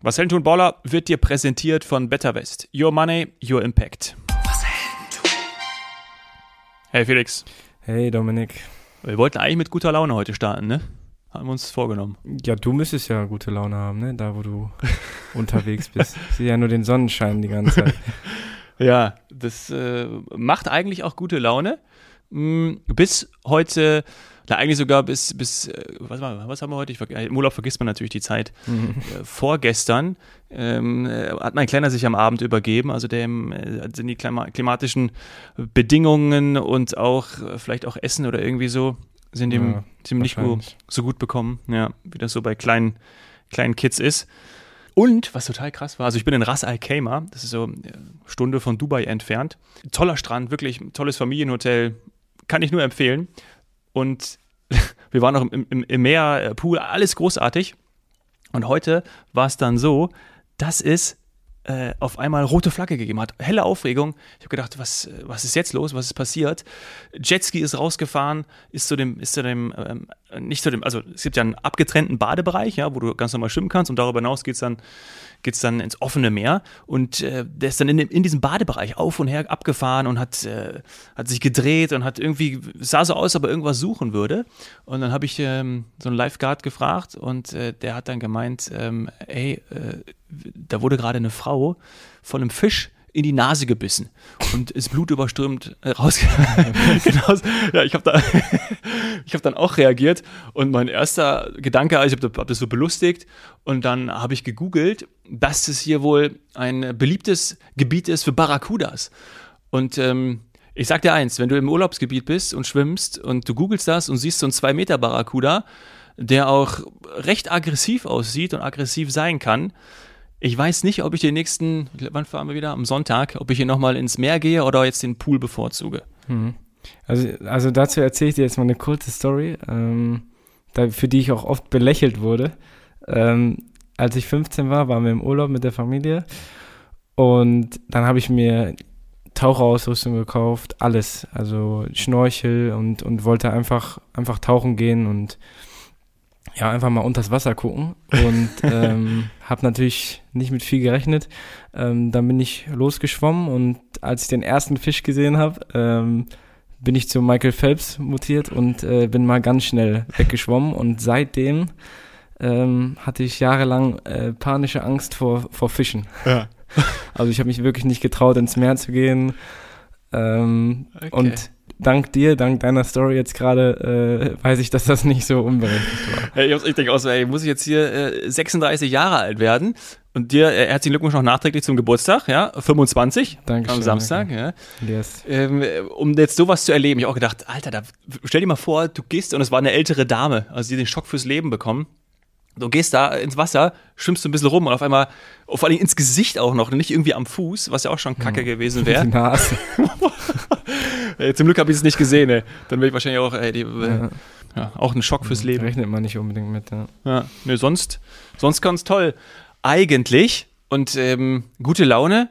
Was Helden tun Baller wird dir präsentiert von Better West. Your Money, Your Impact. Was Helden tun. Hey Felix. Hey Dominik. Wir wollten eigentlich mit guter Laune heute starten, ne? Haben wir uns vorgenommen. Ja, du müsstest ja gute Laune haben, ne? Da, wo du unterwegs bist. Ich sehe ja nur den Sonnenschein die ganze Zeit. ja, das äh, macht eigentlich auch gute Laune. Hm, bis heute na, eigentlich sogar bis, bis äh, was, war, was haben wir heute? Ich, Im Urlaub vergisst man natürlich die Zeit. Mhm. Äh, vorgestern ähm, äh, hat mein Kleiner sich am Abend übergeben. Also dem äh, sind die klimatischen Bedingungen und auch vielleicht auch Essen oder irgendwie so sind ihm ja, ziemlich gut, so gut bekommen. Ja, wie das so bei kleinen, kleinen Kids ist. Und was total krass war, also ich bin in Ras Al Khaimah, das ist so eine Stunde von Dubai entfernt. Toller Strand, wirklich tolles Familienhotel, kann ich nur empfehlen. Und wir waren noch im, im, im Meer, äh, Pool, alles großartig. Und heute war es dann so, dass es äh, auf einmal rote Flagge gegeben hat. Helle Aufregung. Ich habe gedacht, was, was ist jetzt los? Was ist passiert? Jetski ist rausgefahren, ist zu dem, ist zu dem, ähm, nicht zu dem, also es gibt ja einen abgetrennten Badebereich, ja, wo du ganz normal schwimmen kannst und darüber hinaus geht es dann geht es dann ins offene Meer und äh, der ist dann in, in diesem Badebereich auf und her abgefahren und hat, äh, hat sich gedreht und hat irgendwie, sah so aus, aber irgendwas suchen würde. Und dann habe ich ähm, so einen Lifeguard gefragt und äh, der hat dann gemeint, ähm, ey, äh, da wurde gerade eine Frau von einem Fisch in die Nase gebissen und ist blutüberströmt äh, rausgegangen. genau, ja, ich habe da, hab dann auch reagiert und mein erster Gedanke, also ich habe hab das so belustigt und dann habe ich gegoogelt, dass es hier wohl ein beliebtes Gebiet ist für Barracudas. Und ähm, ich sag dir eins, wenn du im Urlaubsgebiet bist und schwimmst und du googelst das und siehst so einen 2 Meter Barracuda, der auch recht aggressiv aussieht und aggressiv sein kann, ich weiß nicht, ob ich den nächsten, wann fahren wir wieder? Am Sonntag, ob ich hier nochmal ins Meer gehe oder jetzt den Pool bevorzuge. Mhm. Also, also dazu erzähle ich dir jetzt mal eine kurze Story, ähm, da, für die ich auch oft belächelt wurde. Ähm, als ich 15 war, waren wir im Urlaub mit der Familie und dann habe ich mir Taucherausrüstung gekauft, alles, also Schnorchel und, und wollte einfach, einfach tauchen gehen und ja, einfach mal unters Wasser gucken und ähm, habe natürlich nicht mit viel gerechnet. Ähm, dann bin ich losgeschwommen und als ich den ersten Fisch gesehen habe, ähm, bin ich zu Michael Phelps mutiert und äh, bin mal ganz schnell weggeschwommen und seitdem ähm, hatte ich jahrelang äh, panische Angst vor, vor Fischen. Ja. Also ich habe mich wirklich nicht getraut, ins Meer zu gehen. Ähm, okay. Und dank dir, dank deiner Story jetzt gerade, äh, weiß ich, dass das nicht so unberechtigt war. Hey, ich, denke auch so, ey, muss ich jetzt hier äh, 36 Jahre alt werden? Und dir äh, herzlichen Glückwunsch noch nachträglich zum Geburtstag, ja, 25 Dankeschön, am Samstag, danke. ja. Yes. Ähm, um jetzt sowas zu erleben, ich habe auch gedacht, Alter, da, stell dir mal vor, du gehst und es war eine ältere Dame, also die den Schock fürs Leben bekommen. Du gehst da ins Wasser, schwimmst du ein bisschen rum und auf einmal, vor allem ins Gesicht auch noch, nicht irgendwie am Fuß, was ja auch schon kacke hm. gewesen wäre. Die Nase. Ey, zum Glück habe ich es nicht gesehen, ey. Dann wäre ich wahrscheinlich auch, ey, die, ja. ja. auch ein Schock fürs Leben. Rechnet man nicht unbedingt mit, ja. Ja, nee, sonst, sonst ganz toll. Eigentlich und ähm, gute Laune,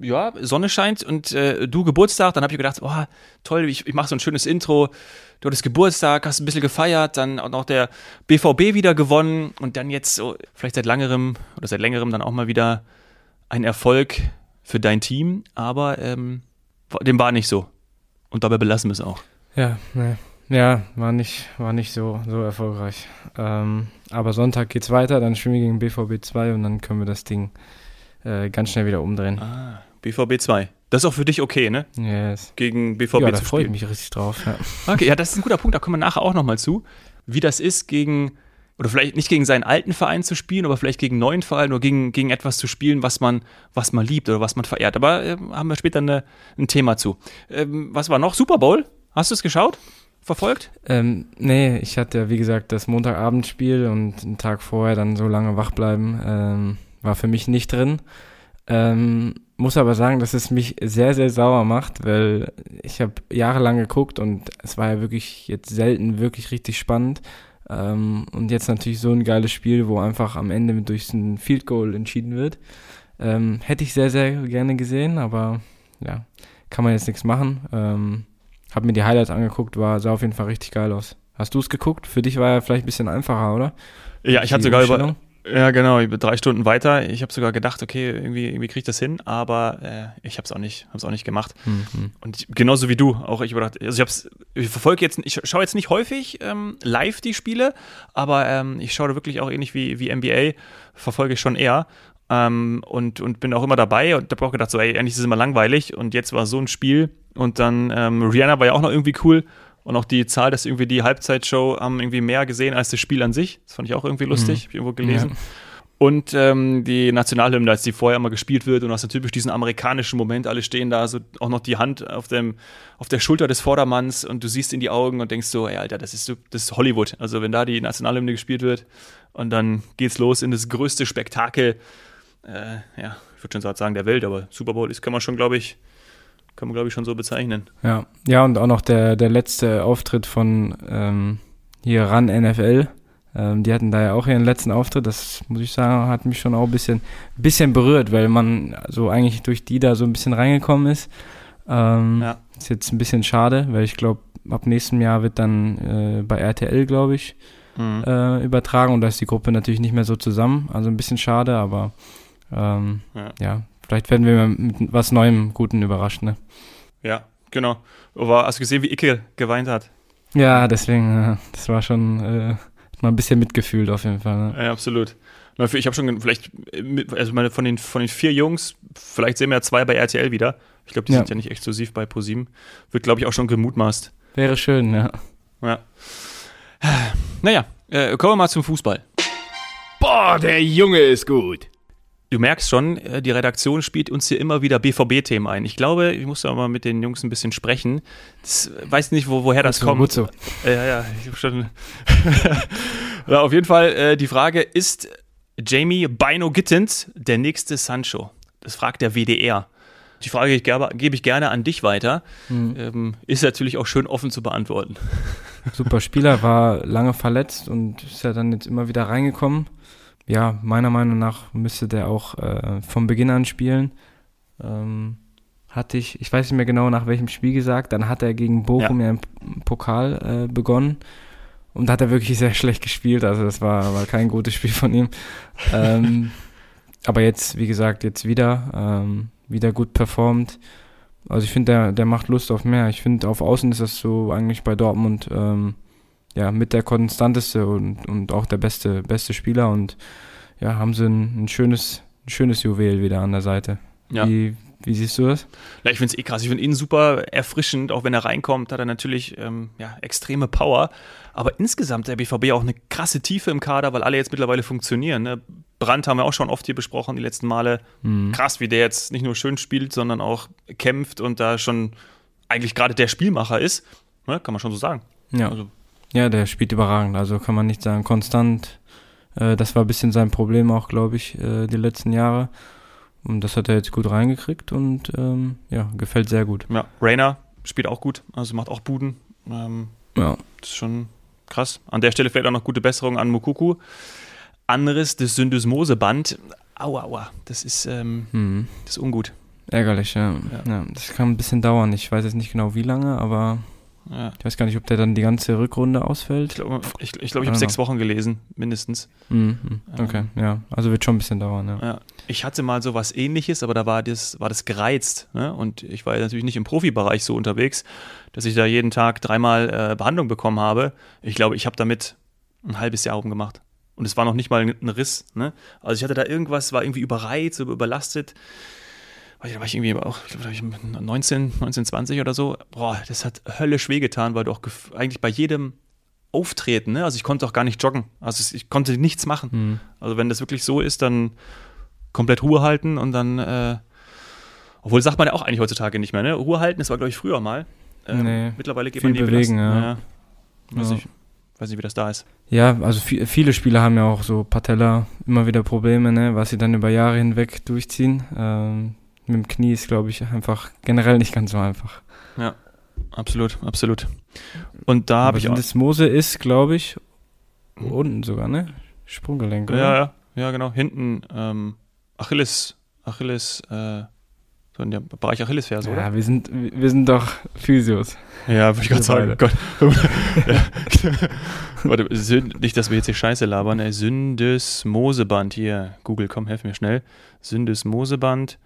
ja, Sonne scheint und äh, du Geburtstag, dann habe ich gedacht, oh, toll, ich, ich mache so ein schönes Intro. Du hattest Geburtstag, hast ein bisschen gefeiert, dann auch der BVB wieder gewonnen und dann jetzt so, vielleicht seit längerem oder seit längerem dann auch mal wieder ein Erfolg für dein Team, aber ähm, dem war nicht so. Und dabei belassen wir es auch. Ja, ne. Ja, war nicht, war nicht so, so erfolgreich. Ähm, aber Sonntag geht's weiter, dann schwimmen wir gegen BVB 2 und dann können wir das Ding äh, ganz schnell wieder umdrehen. Ah, BVB 2. Das ist auch für dich okay, ne? Yes. Gegen BVB ja, da freue ich mich richtig drauf. Ja. Okay, ja, das ist ein guter Punkt, da kommen wir nachher auch nochmal zu, wie das ist, gegen oder vielleicht nicht gegen seinen alten Verein zu spielen, aber vielleicht gegen einen neuen Verein oder gegen, gegen etwas zu spielen, was man, was man liebt oder was man verehrt. Aber äh, haben wir später eine, ein Thema zu. Ähm, was war noch? Super Bowl? Hast du es geschaut? Verfolgt? Ähm, nee, ich hatte, wie gesagt, das Montagabendspiel und einen Tag vorher dann so lange wach bleiben, ähm, war für mich nicht drin. Ähm, muss aber sagen, dass es mich sehr, sehr sauer macht, weil ich habe jahrelang geguckt und es war ja wirklich jetzt selten wirklich richtig spannend. Ähm, und jetzt natürlich so ein geiles Spiel, wo einfach am Ende durch ein Field Goal entschieden wird. Ähm, hätte ich sehr, sehr gerne gesehen, aber ja, kann man jetzt nichts machen. Ähm, hab mir die Highlights angeguckt, war, sah auf jeden Fall richtig geil aus. Hast du es geguckt? Für dich war ja vielleicht ein bisschen einfacher, oder? Ja, ich hatte sogar über, Ja, genau. Ich bin drei Stunden weiter. Ich habe sogar gedacht, okay, irgendwie, irgendwie kriege ich das hin, aber äh, ich habe es auch nicht, habe auch nicht gemacht. Mhm. Und ich, genauso wie du, auch ich gedacht, also ich hab's, ich verfolge jetzt, ich schaue jetzt nicht häufig ähm, live die Spiele, aber ähm, ich schaue da wirklich auch ähnlich wie, wie NBA, verfolge ich schon eher. Ähm, und, und bin auch immer dabei und habe auch gedacht, so, ey, eigentlich ist es immer langweilig und jetzt war so ein Spiel und dann ähm, Rihanna war ja auch noch irgendwie cool und auch die Zahl, dass irgendwie die Halbzeitshow haben irgendwie mehr gesehen als das Spiel an sich. Das fand ich auch irgendwie lustig, mhm. habe ich irgendwo gelesen. Ja. Und ähm, die Nationalhymne, als die vorher immer gespielt wird und hast typisch diesen amerikanischen Moment, alle stehen da, so auch noch die Hand auf, dem, auf der Schulter des Vordermanns und du siehst in die Augen und denkst so, ey Alter, das ist so, das ist Hollywood. Also wenn da die Nationalhymne gespielt wird und dann geht's los in das größte Spektakel, äh, ja, ich würde schon sagen der Welt, aber Super Bowl ist, kann man schon, glaube ich, kann man, glaube ich, schon so bezeichnen. Ja, ja, und auch noch der, der letzte Auftritt von ähm, hier ran NFL. Ähm, die hatten da ja auch ihren letzten Auftritt. Das muss ich sagen, hat mich schon auch ein bisschen, bisschen berührt, weil man so eigentlich durch die da so ein bisschen reingekommen ist. Ähm, ja. Ist jetzt ein bisschen schade, weil ich glaube, ab nächstem Jahr wird dann äh, bei RTL, glaube ich, mhm. äh, übertragen und da ist die Gruppe natürlich nicht mehr so zusammen. Also ein bisschen schade, aber ähm, ja. ja. Vielleicht werden wir mit was Neuem, Guten überrascht, ne? Ja, genau. Aber hast du gesehen, wie Icke geweint hat? Ja, deswegen, das war schon äh, mal ein bisschen mitgefühlt auf jeden Fall. Ne? Ja, absolut. Ich habe schon vielleicht, also meine, von den, von den vier Jungs, vielleicht sehen wir ja zwei bei RTL wieder. Ich glaube, die ja. sind ja nicht exklusiv bei ProSieben. Wird, glaube ich, auch schon gemutmaßt. Wäre schön, ja. Ja. Naja, äh, kommen wir mal zum Fußball. Boah, der Junge ist gut. Du merkst schon, äh, die Redaktion spielt uns hier immer wieder BVB-Themen ein. Ich glaube, ich muss da mal mit den Jungs ein bisschen sprechen. Das, weiß nicht, wo, woher das gut kommt. Gut so. Ja, ja, ich habe schon. ja, auf jeden Fall äh, die Frage: Ist Jamie Bino Gittens der nächste Sancho? Das fragt der WDR. Die Frage gebe ich gerne an dich weiter. Mhm. Ähm, ist natürlich auch schön offen zu beantworten. Super Spieler, war lange verletzt und ist ja dann jetzt immer wieder reingekommen ja, meiner Meinung nach müsste der auch äh, vom Beginn an spielen. Ähm, hatte ich, ich weiß nicht mehr genau nach welchem Spiel gesagt, dann hat er gegen Bochum ja, ja im Pokal äh, begonnen und da hat er wirklich sehr schlecht gespielt, also das war, war kein gutes Spiel von ihm. ähm, aber jetzt, wie gesagt, jetzt wieder, ähm, wieder gut performt. Also ich finde, der, der macht Lust auf mehr. Ich finde, auf Außen ist das so eigentlich bei Dortmund ähm, ja, mit der konstanteste und, und auch der beste, beste Spieler und ja, haben sie ein, ein schönes, ein schönes Juwel wieder an der Seite. Ja. Wie, wie siehst du das? Ja, ich finde es eh krass. Ich finde ihn super erfrischend. Auch wenn er reinkommt, hat er natürlich ähm, ja, extreme Power. Aber insgesamt der BVB auch eine krasse Tiefe im Kader, weil alle jetzt mittlerweile funktionieren. Ne? Brandt haben wir auch schon oft hier besprochen, die letzten Male. Mhm. Krass, wie der jetzt nicht nur schön spielt, sondern auch kämpft und da schon eigentlich gerade der Spielmacher ist. Ne? Kann man schon so sagen. Ja. Also, ja, der spielt überragend. Also kann man nicht sagen, konstant. Äh, das war ein bisschen sein Problem auch, glaube ich, äh, die letzten Jahre. Und das hat er jetzt gut reingekriegt und ähm, ja, gefällt sehr gut. Ja, Rainer spielt auch gut, also macht auch Buden. Ähm, ja. Das ist schon krass. An der Stelle fällt auch noch gute Besserung an Mukuku. Anderes, das Syndesmoseband. Aua, aua, das ist, ähm, mhm. das ist ungut. Ärgerlich, ja. ja. ja. Das kann ein bisschen dauern. Ich weiß jetzt nicht genau wie lange, aber ja. Ich weiß gar nicht, ob der dann die ganze Rückrunde ausfällt. Ich glaube, ich, ich, glaub, ich habe sechs Wochen gelesen, mindestens. Mhm. Okay, ähm, ja. Also wird schon ein bisschen dauern, ja. ja. Ich hatte mal so was ähnliches, aber da war das, war das gereizt. Ne? Und ich war natürlich nicht im Profibereich so unterwegs, dass ich da jeden Tag dreimal äh, Behandlung bekommen habe. Ich glaube, ich habe damit ein halbes Jahr rumgemacht. Und es war noch nicht mal ein Riss. Ne? Also ich hatte da irgendwas, war irgendwie überreizt, überlastet da war ich irgendwie auch, ich glaube, 19, 19, 20 oder so. Boah, das hat höllisch wehgetan, weil du auch eigentlich bei jedem Auftreten, ne? also ich konnte auch gar nicht joggen. Also ich konnte nichts machen. Mhm. Also wenn das wirklich so ist, dann komplett Ruhe halten und dann, äh, obwohl sagt man ja auch eigentlich heutzutage nicht mehr, ne? Ruhe halten, das war, glaube ich, früher mal. Ähm, nee, mittlerweile geht viel man die bewegen, ja. ja. Weiß, ja. Ich, weiß nicht, wie das da ist. Ja, also viele Spieler haben ja auch so Patella immer wieder Probleme, ne? was sie dann über Jahre hinweg durchziehen. Ähm, mit dem Knie ist, glaube ich, einfach generell nicht ganz so einfach. Ja, absolut, absolut. Und da habe ich auch. Das Mose ist, glaube ich, unten sogar, ne? Sprunggelenk, oder? Ja, ja, ja, genau. Hinten ähm, Achilles, Achilles, äh, So in dem Bereich Achillesferse, oder? Ja, wir sind, wir sind doch Physios. Ja, würde ich gerade sagen. Gott. ja. Warte, Syn- nicht, dass wir jetzt hier Scheiße labern. Ey. Syndesmoseband hier. Google, komm, helf mir schnell. Syndesmoseband.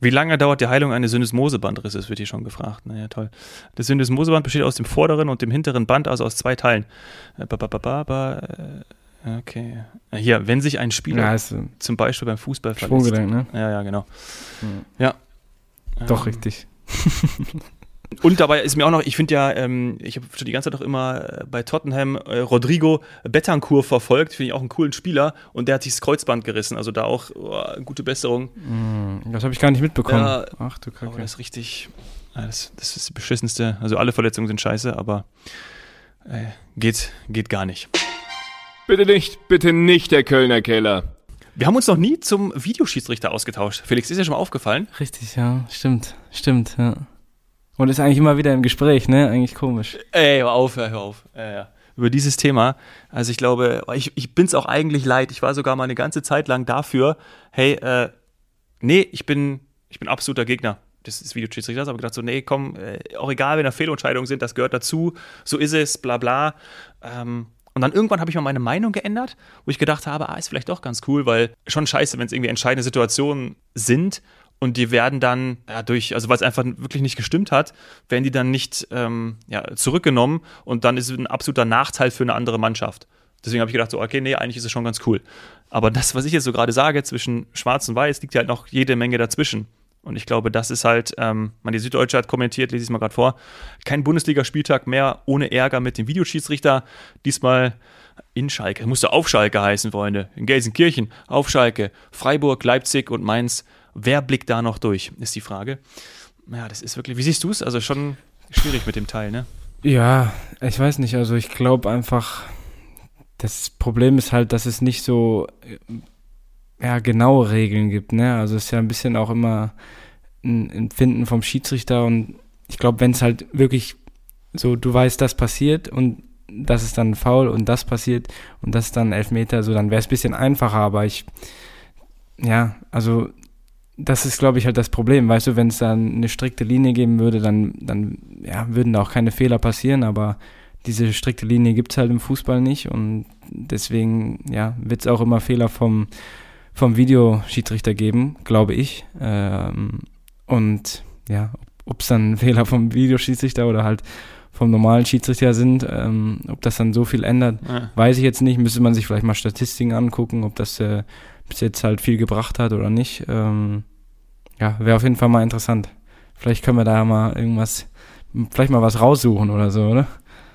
Wie lange dauert die Heilung eines Syndesmosebandrisses, wird hier schon gefragt. Naja, toll. Das Syndesmoseband besteht aus dem vorderen und dem hinteren Band, also aus zwei Teilen. Äh, äh, Okay. Äh, Hier, wenn sich ein Spieler Ja, ist ein zum Beispiel beim Fußball verletzt. Ne? Ja, ja, genau. Mhm. Ja. Doch, Ähm, richtig. Und dabei ist mir auch noch, ich finde ja, ähm, ich habe schon die ganze Zeit auch immer äh, bei Tottenham äh, Rodrigo Betancourt verfolgt, finde ich auch einen coolen Spieler und der hat sich das Kreuzband gerissen, also da auch oh, gute Besserung. Mhm, Das habe ich gar nicht mitbekommen. Ja, Ach du Aber Kacke. das ist richtig, ja, das, das ist die beschissenste, also alle Verletzungen sind scheiße, aber äh, geht, geht gar nicht. Bitte nicht, bitte nicht der Kölner Keller. Wir haben uns noch nie zum Videoschiedsrichter ausgetauscht. Felix, ist ja schon mal aufgefallen. Richtig, ja. Stimmt. Stimmt, ja. Und ist eigentlich immer wieder im Gespräch, ne? Eigentlich komisch. Ey, hör auf, hör auf. Äh, ja. Über dieses Thema. Also ich glaube, ich, ich bin es auch eigentlich leid. Ich war sogar mal eine ganze Zeit lang dafür, hey, äh, nee, ich bin, ich bin absoluter Gegner des, des Videoschiedsrichters, aber gedacht so, nee, komm, äh, auch egal, wenn da Fehlentscheidungen sind, das gehört dazu, so ist es, bla bla. Ähm, und dann irgendwann habe ich mal meine Meinung geändert, wo ich gedacht habe, ah, ist vielleicht doch ganz cool, weil schon scheiße, wenn es irgendwie entscheidende Situationen sind und die werden dann ja, durch, also weil es einfach wirklich nicht gestimmt hat, werden die dann nicht ähm, ja, zurückgenommen und dann ist es ein absoluter Nachteil für eine andere Mannschaft. Deswegen habe ich gedacht, so, okay, nee, eigentlich ist es schon ganz cool. Aber das, was ich jetzt so gerade sage, zwischen Schwarz und Weiß, liegt ja halt noch jede Menge dazwischen. Und ich glaube, das ist halt, ähm, man, die Süddeutsche hat kommentiert, lese ich es mal gerade vor, kein Bundesligaspieltag mehr ohne Ärger mit dem Videoschiedsrichter. Diesmal in Schalke. Musste auf Schalke heißen, Freunde. In Gelsenkirchen, auf Schalke, Freiburg, Leipzig und Mainz. Wer blickt da noch durch, ist die Frage. Ja, das ist wirklich, wie siehst du es? Also schon schwierig mit dem Teil, ne? Ja, ich weiß nicht. Also ich glaube einfach, das Problem ist halt, dass es nicht so ja, genaue Regeln gibt. Ne? Also es ist ja ein bisschen auch immer ein Empfinden vom Schiedsrichter und ich glaube, wenn es halt wirklich so, du weißt, das passiert und das ist dann faul und das passiert und das ist dann Elfmeter, so dann wäre es ein bisschen einfacher, aber ich, ja, also das ist, glaube ich, halt das Problem. Weißt du, wenn es dann eine strikte Linie geben würde, dann, dann ja, würden da auch keine Fehler passieren, aber diese strikte Linie gibt es halt im Fußball nicht und deswegen ja, wird es auch immer Fehler vom, vom Videoschiedsrichter geben, glaube ich. Ähm, und ja, ob es dann Fehler vom Videoschiedsrichter oder halt vom normalen Schiedsrichter sind, ähm, ob das dann so viel ändert, Ja. weiß ich jetzt nicht. Müsste man sich vielleicht mal Statistiken angucken, ob das äh, bis jetzt halt viel gebracht hat oder nicht. Ähm, ja, wäre auf jeden Fall mal interessant. Vielleicht können wir da mal irgendwas, vielleicht mal was raussuchen oder so, oder?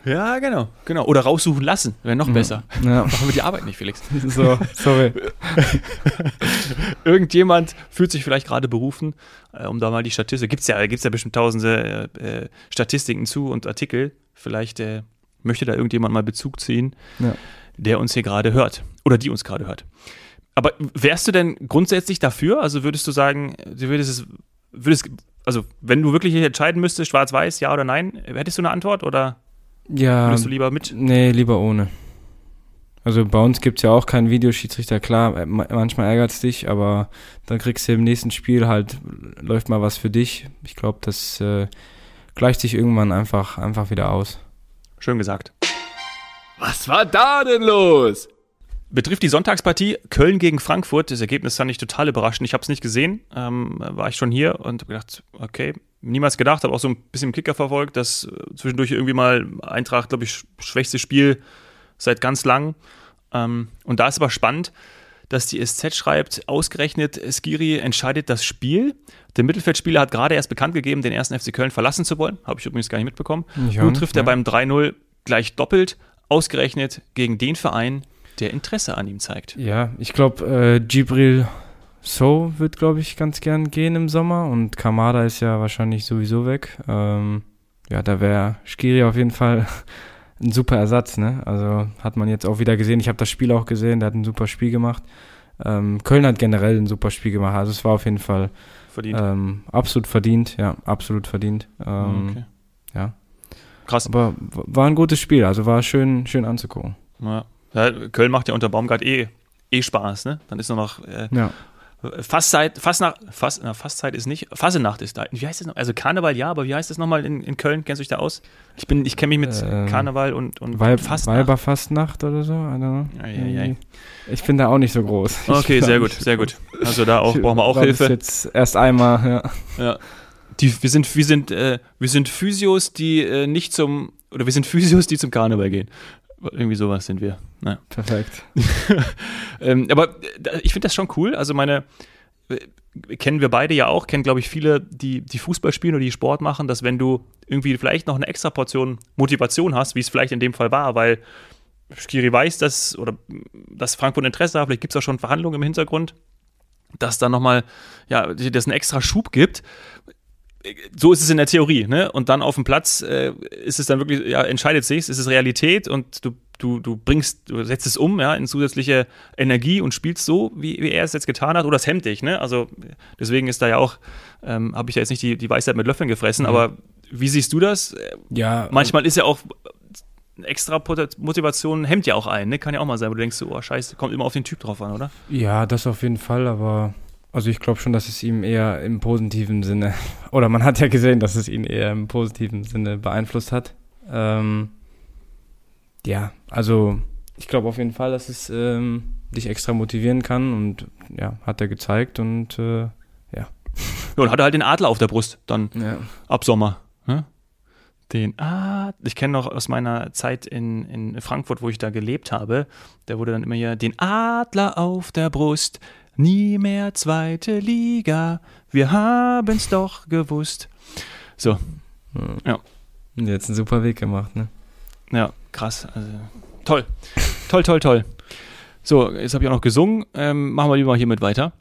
Ja, genau, genau. Oder raussuchen lassen, wäre noch besser. Ja. Machen wir die Arbeit nicht, Felix. So, sorry. Irgendjemand fühlt sich vielleicht gerade berufen, äh, um da mal die Statistik. Gibt es ja, gibt's ja bestimmt tausende äh, äh, Statistiken zu und Artikel. Vielleicht äh, möchte da irgendjemand mal Bezug ziehen, Ja. der uns hier gerade hört. Oder die uns gerade hört. Aber wärst du denn grundsätzlich dafür? Also würdest du sagen, du würdest es, würdest, also wenn du wirklich entscheiden müsstest, schwarz-weiß, ja oder nein, hättest du eine Antwort oder Ja, würdest du lieber mit? nee, lieber ohne. Also bei uns gibt es ja auch keinen Videoschiedsrichter, klar, äh, ma- manchmal ärgert es dich, aber dann kriegst du im nächsten Spiel halt, läuft mal was für dich. Ich glaube, das äh, gleicht sich irgendwann einfach, einfach wieder aus. Schön gesagt. Was war da denn los? Betrifft die Sonntagspartie Köln gegen Frankfurt. Das Ergebnis fand ich total überraschend. Ich habe es nicht gesehen. Ähm, war ich schon hier und habe gedacht, okay, niemals gedacht, habe auch so ein bisschen im Kicker verfolgt, dass äh, zwischendurch irgendwie mal Eintracht, glaube ich, sch- schwächste Spiel seit ganz lang. Ähm, und da ist aber spannend, dass die SZ schreibt, ausgerechnet Skiri entscheidet das Spiel. Der Mittelfeldspieler hat gerade erst bekannt gegeben, den ersten FC Köln verlassen zu wollen. Habe ich übrigens gar nicht mitbekommen. Nun trifft er ne? beim 3-0 gleich doppelt, ausgerechnet gegen den Verein, der Interesse an ihm zeigt. Ja, ich glaube, äh, Gibril So wird, glaube ich, ganz gern gehen im Sommer und Kamada ist ja wahrscheinlich sowieso weg. Ähm, ja, da wäre Skiri auf jeden Fall ein super Ersatz, ne? Also hat man jetzt auch wieder gesehen. Ich habe das Spiel auch gesehen, der hat ein super Spiel gemacht. Ähm, Köln hat generell ein super Spiel gemacht. Also es war auf jeden Fall Verdient. ähm, absolut verdient, ja, absolut verdient. Ähm, okay. ja. Krass. Aber war ein gutes Spiel, also war schön, schön anzugucken. Ja. Ja, Köln macht ja unter Baumgart eh, eh Spaß, ne? Dann ist nur noch äh, Ja. Fastzeit, Fastnacht, Fast, na, Fastzeit ist nicht, Fasenacht ist da. Wie heißt das noch? Also Karneval ja, aber wie heißt das nochmal in, in Köln? Kennst du dich da aus? Ich bin, ich kenne mich mit Ähm, Karneval und, und Weib, Fastnacht. Weiberfastnacht oder so? I. Ich bin da auch nicht so groß. Okay, sehr gut, sehr gut. Also da auch, brauchen wir auch Hilfe. jetzt erst einmal, ja. Ja. Die, wir sind, wir sind, äh, wir sind Physios, die äh, nicht zum, oder wir sind Physios, die zum Karneval gehen. Irgendwie sowas sind wir. Naja. Perfekt. Ähm, aber äh, ich finde das schon cool. Also meine, äh, kennen wir beide ja auch, kennen glaube ich viele, die, die Fußball spielen oder die Sport machen, dass wenn du irgendwie vielleicht noch eine extra Portion Motivation hast, wie es vielleicht in dem Fall war, weil Skiri weiß, dass, oder dass Frankfurt Interesse hat, vielleicht gibt es auch schon Verhandlungen im Hintergrund, dass da nochmal, ja, das einen extra Schub gibt. So ist es in der Theorie, ne? Und dann auf dem Platz äh, ist es dann wirklich, ja, entscheidet sich, ist es Realität und du, du, du bringst, du setzt es um, ja, in zusätzliche Energie und spielst so, wie, wie er es jetzt getan hat, oder es hemmt dich, ne? Also deswegen ist da ja auch, ähm, habe ich ja jetzt nicht die, die Weisheit mit Löffeln gefressen, aber wie siehst du das? Ja, Manchmal ist ja auch extra Motivation hemmt ja auch ein, ne? Kann ja auch mal sein, wo du denkst, oh scheiße, kommt immer auf den Typ drauf an, oder? Ja, das auf jeden Fall, aber also ich glaube schon, dass es ihm eher im positiven Sinne, oder man hat ja gesehen, dass es ihn eher im positiven Sinne beeinflusst hat. Ähm, ja, also ich glaube auf jeden Fall, dass es ähm, dich extra motivieren kann und ja, hat er gezeigt und äh, Ja, und hatte halt den Adler auf der Brust, dann ja. ab Sommer. Ne? Den Adler, ich kenne noch aus meiner Zeit in, in Frankfurt, wo ich da gelebt habe, da wurde dann immer hier den Adler auf der Brust, nie mehr zweite Liga, wir haben's doch gewusst. So, Ja. Jetzt einen super Weg gemacht, ne? ja, krass. Also, toll, toll, toll, toll. So, jetzt habe ich auch noch gesungen. Ähm, machen wir lieber hiermit weiter.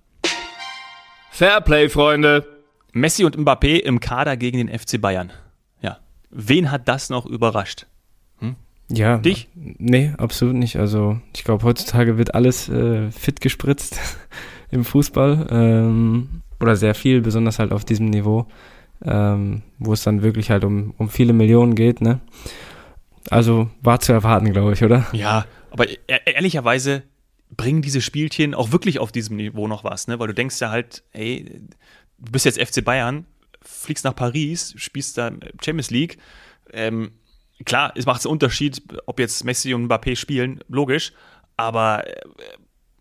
Fairplay, Freunde. Messi und Mbappé im Kader gegen den FC Bayern. Ja. Wen hat das noch überrascht? Ja. Dich? Nee, absolut nicht. Also ich glaube, heutzutage wird alles äh, fit gespritzt im Fußball. Ähm, oder sehr viel, besonders halt auf diesem Niveau, ähm, wo es dann wirklich halt um, um viele Millionen geht, ne? Also war zu erwarten, glaube ich, oder? Ja, aber e ehrlicherweise bringen diese Spielchen auch wirklich auf diesem Niveau noch was, ne? Weil du denkst ja halt, ey, du bist jetzt FC Bayern, fliegst nach Paris, spielst da Champions League. Ähm, klar, es macht einen Unterschied, ob jetzt Messi und Mbappé spielen, logisch, aber äh,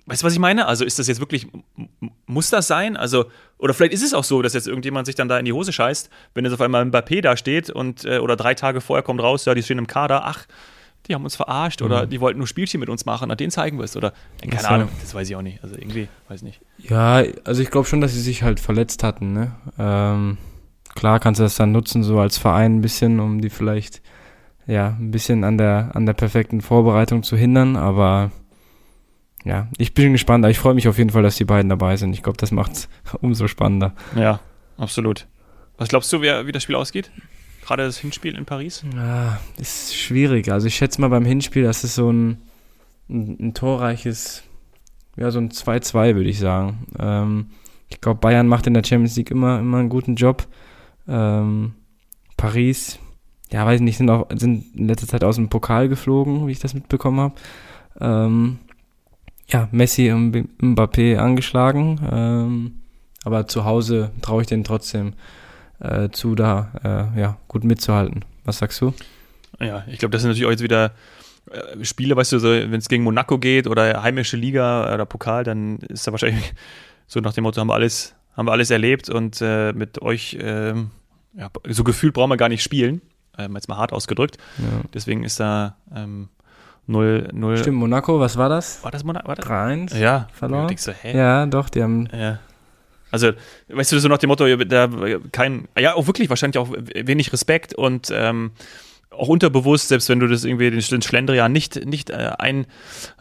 weißt du, was ich meine? Also ist das jetzt wirklich, muss das sein? Also, oder vielleicht ist es auch so, dass jetzt irgendjemand sich dann da in die Hose scheißt, wenn jetzt auf einmal Mbappé da steht und äh, oder drei Tage vorher kommt raus, ja, die stehen im Kader, ach, die haben uns verarscht oder die wollten nur Spielchen mit uns machen, na, den zeigen wir es oder keine Ach so. Ahnung, das weiß ich auch nicht. Also irgendwie, weiß nicht. Ja, also ich glaube schon, dass sie sich halt verletzt hatten, ne? Ähm, klar kannst du das dann nutzen, so als Verein ein bisschen, um die vielleicht ja ein bisschen an der an der perfekten Vorbereitung zu hindern, aber ja, ich bin gespannt. Ich freue mich auf jeden Fall, dass die beiden dabei sind. Ich glaube, das macht's umso spannender. Ja, absolut. Was glaubst du, wer, wie das Spiel ausgeht? Gerade das Hinspiel in Paris? Ja, ist schwierig. Also ich schätze mal beim Hinspiel, das ist so ein, ein, ein torreiches, ja, so ein 2-2, würde ich sagen. Ähm, ich glaube, Bayern macht in der Champions League immer, immer einen guten Job. Ähm, Paris, ja, weiß ich nicht, sind, auch, sind in letzter Zeit aus dem Pokal geflogen, wie ich das mitbekommen habe. Ähm, ja, Messi und Mbappé angeschlagen. Ähm, aber zu Hause traue ich denen trotzdem äh, zu, da äh, ja, gut mitzuhalten. Was sagst du? Ja, ich glaube, das sind natürlich auch jetzt wieder äh, Spiele, weißt du, so, wenn es gegen Monaco geht oder heimische Liga oder Pokal, dann ist da wahrscheinlich so nach dem Motto, haben wir alles, haben wir alles erlebt und äh, mit euch, ähm, ja, so gefühlt brauchen wir gar nicht spielen. Ähm, jetzt mal hart ausgedrückt. Ja. Deswegen ist da ähm, 0, 0. Stimmt, Monaco, was war das? War das Monaco? War das? 3-1? Ja, Verloren? Du denkst so, hä? Ja, doch, die haben. Ja. Also, weißt du, so nach dem Motto, da kein, ja, auch wirklich wahrscheinlich auch wenig Respekt und ähm, auch unterbewusst, selbst wenn du das irgendwie den, den Schlendrian nicht, nicht äh, ein,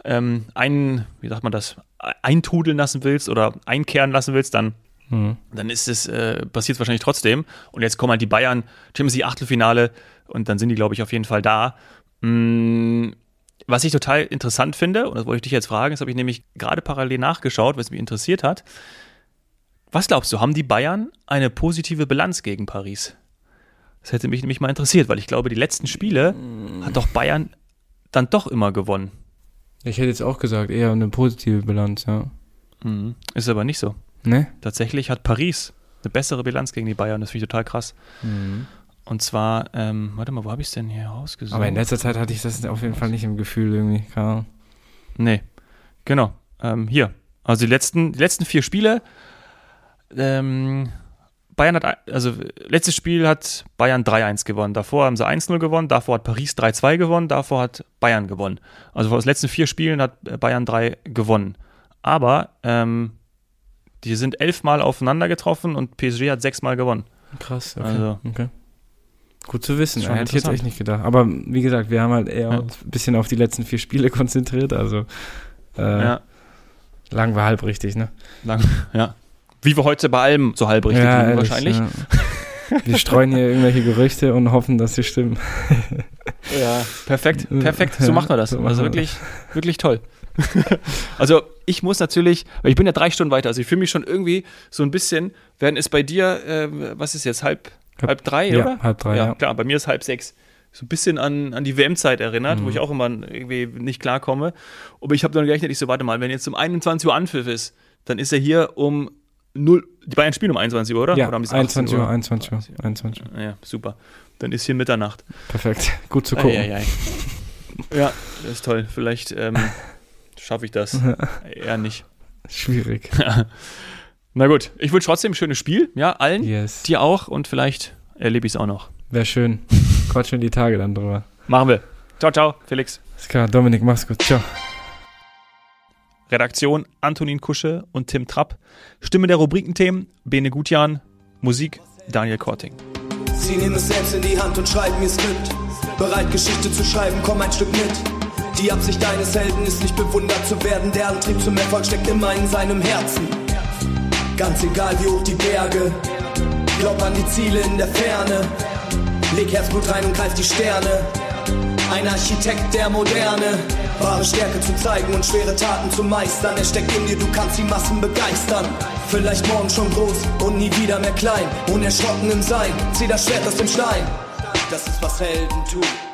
ähm, ein, wie sagt man das, eintudeln lassen willst oder einkehren lassen willst, dann, Hm. dann ist es, äh, passiert wahrscheinlich trotzdem. Und jetzt kommen halt die Bayern, Champions League Achtelfinale und dann sind die, glaube ich, auf jeden Fall da. Mm, was ich total interessant finde, und das wollte ich dich jetzt fragen, das habe ich nämlich gerade parallel nachgeschaut, was mich interessiert hat. Was glaubst du, haben die Bayern eine positive Bilanz gegen Paris? Das hätte mich nämlich mal interessiert, weil ich glaube, die letzten Spiele hat doch Bayern dann doch immer gewonnen. Ich hätte jetzt auch gesagt, eher eine positive Bilanz, ja. Mhm. Ist aber nicht so. Ne? Tatsächlich hat Paris eine bessere Bilanz gegen die Bayern. Das finde ich total krass. Und zwar, ähm, warte mal, wo habe ich es denn hier rausgesucht? Aber in letzter Zeit hatte ich das auf jeden Fall nicht im Gefühl irgendwie. Keine Ahnung. Nee, genau. Ähm, hier. Also die letzten, die letzten vier Spiele. Ähm, Bayern hat, also letztes Spiel hat Bayern 3-1 gewonnen. Davor haben sie 1-0 gewonnen. Davor hat Paris 3-2 gewonnen. Davor hat Bayern gewonnen. Also aus den letzten vier Spielen hat Bayern 3 gewonnen. Aber ähm, die sind elfmal aufeinander getroffen und PSG hat sechsmal gewonnen. Krass, okay. Also- okay. Gut zu wissen, schon hätte ich jetzt echt nicht gedacht. Aber wie gesagt, wir haben halt eher Ja. ein bisschen auf die letzten vier Spiele konzentriert, also äh, Ja, lagen wir halb richtig, ne? lang, ja. Wie wir heute bei allem so halb richtig liegen, ehrlich, wahrscheinlich. Ja. Wir streuen hier irgendwelche Gerüchte und hoffen, dass sie stimmen. Ja, perfekt, Ja, perfekt. So ja, macht man das. so machen also wir wirklich, wirklich toll. also ich muss natürlich, weil ich bin ja drei Stunden weiter, also ich fühle mich schon irgendwie so ein bisschen, werden es bei dir, äh, was ist jetzt, halb, Halb- halb drei, ja, oder? halb drei, ja. klar, bei mir ist halb sechs. So ein bisschen an, an die WM-Zeit erinnert, Mhm. wo ich auch immer irgendwie nicht klarkomme. Aber ich habe dann gerechnet, ich so, warte mal, wenn jetzt um 21 Uhr Anpfiff ist, dann ist er hier um 0, die Bayern spielen um 21 Uhr, oder? Ja, oder es 21 Uhr, 18 21 Uhr, 21 Uhr. Ja, super. Dann ist hier Mitternacht. Perfekt, gut zu gucken. Eieiei. Ja, das ist toll. Vielleicht ähm, schaffe ich das. Eher nicht. Schwierig. Na gut, ich wünsche trotzdem ein schönes Spiel. Ja, allen. Yes. Dir auch und vielleicht erlebe ich es auch noch. Wäre schön. Quatschen die Tage dann drüber. Machen wir. Ciao, ciao, Felix. Ist klar, Dominik, mach's gut. Ciao. Redaktion Antonin Kusche und Tim Trapp. Stimme der Rubrikenthemen Bene Gutjan. Musik Daniel Korting. Sie nehmen es selbst in die Hand und schreiben ihr Skript. Bereit, Geschichte zu schreiben, komm ein Stück mit. Die Absicht deines Helden ist nicht bewundert zu werden. Der Antrieb zum Erfolg steckt immer in seinem Herzen. Ganz egal wie hoch die Berge. Glaub an die Ziele in der Ferne. Leg Herzblut rein und greif die Sterne. Ein Architekt der Moderne. Wahre Stärke zu zeigen und schwere Taten zu meistern. Er steckt in dir, du kannst die Massen begeistern. Vielleicht morgen schon groß und nie wieder mehr klein. Unerschrocken im Sein, zieh das Schwert aus dem Stein. Das ist was Helden tun.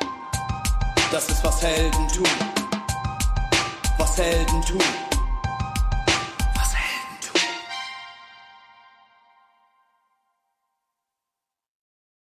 Das ist was Helden tun. Was Helden tun.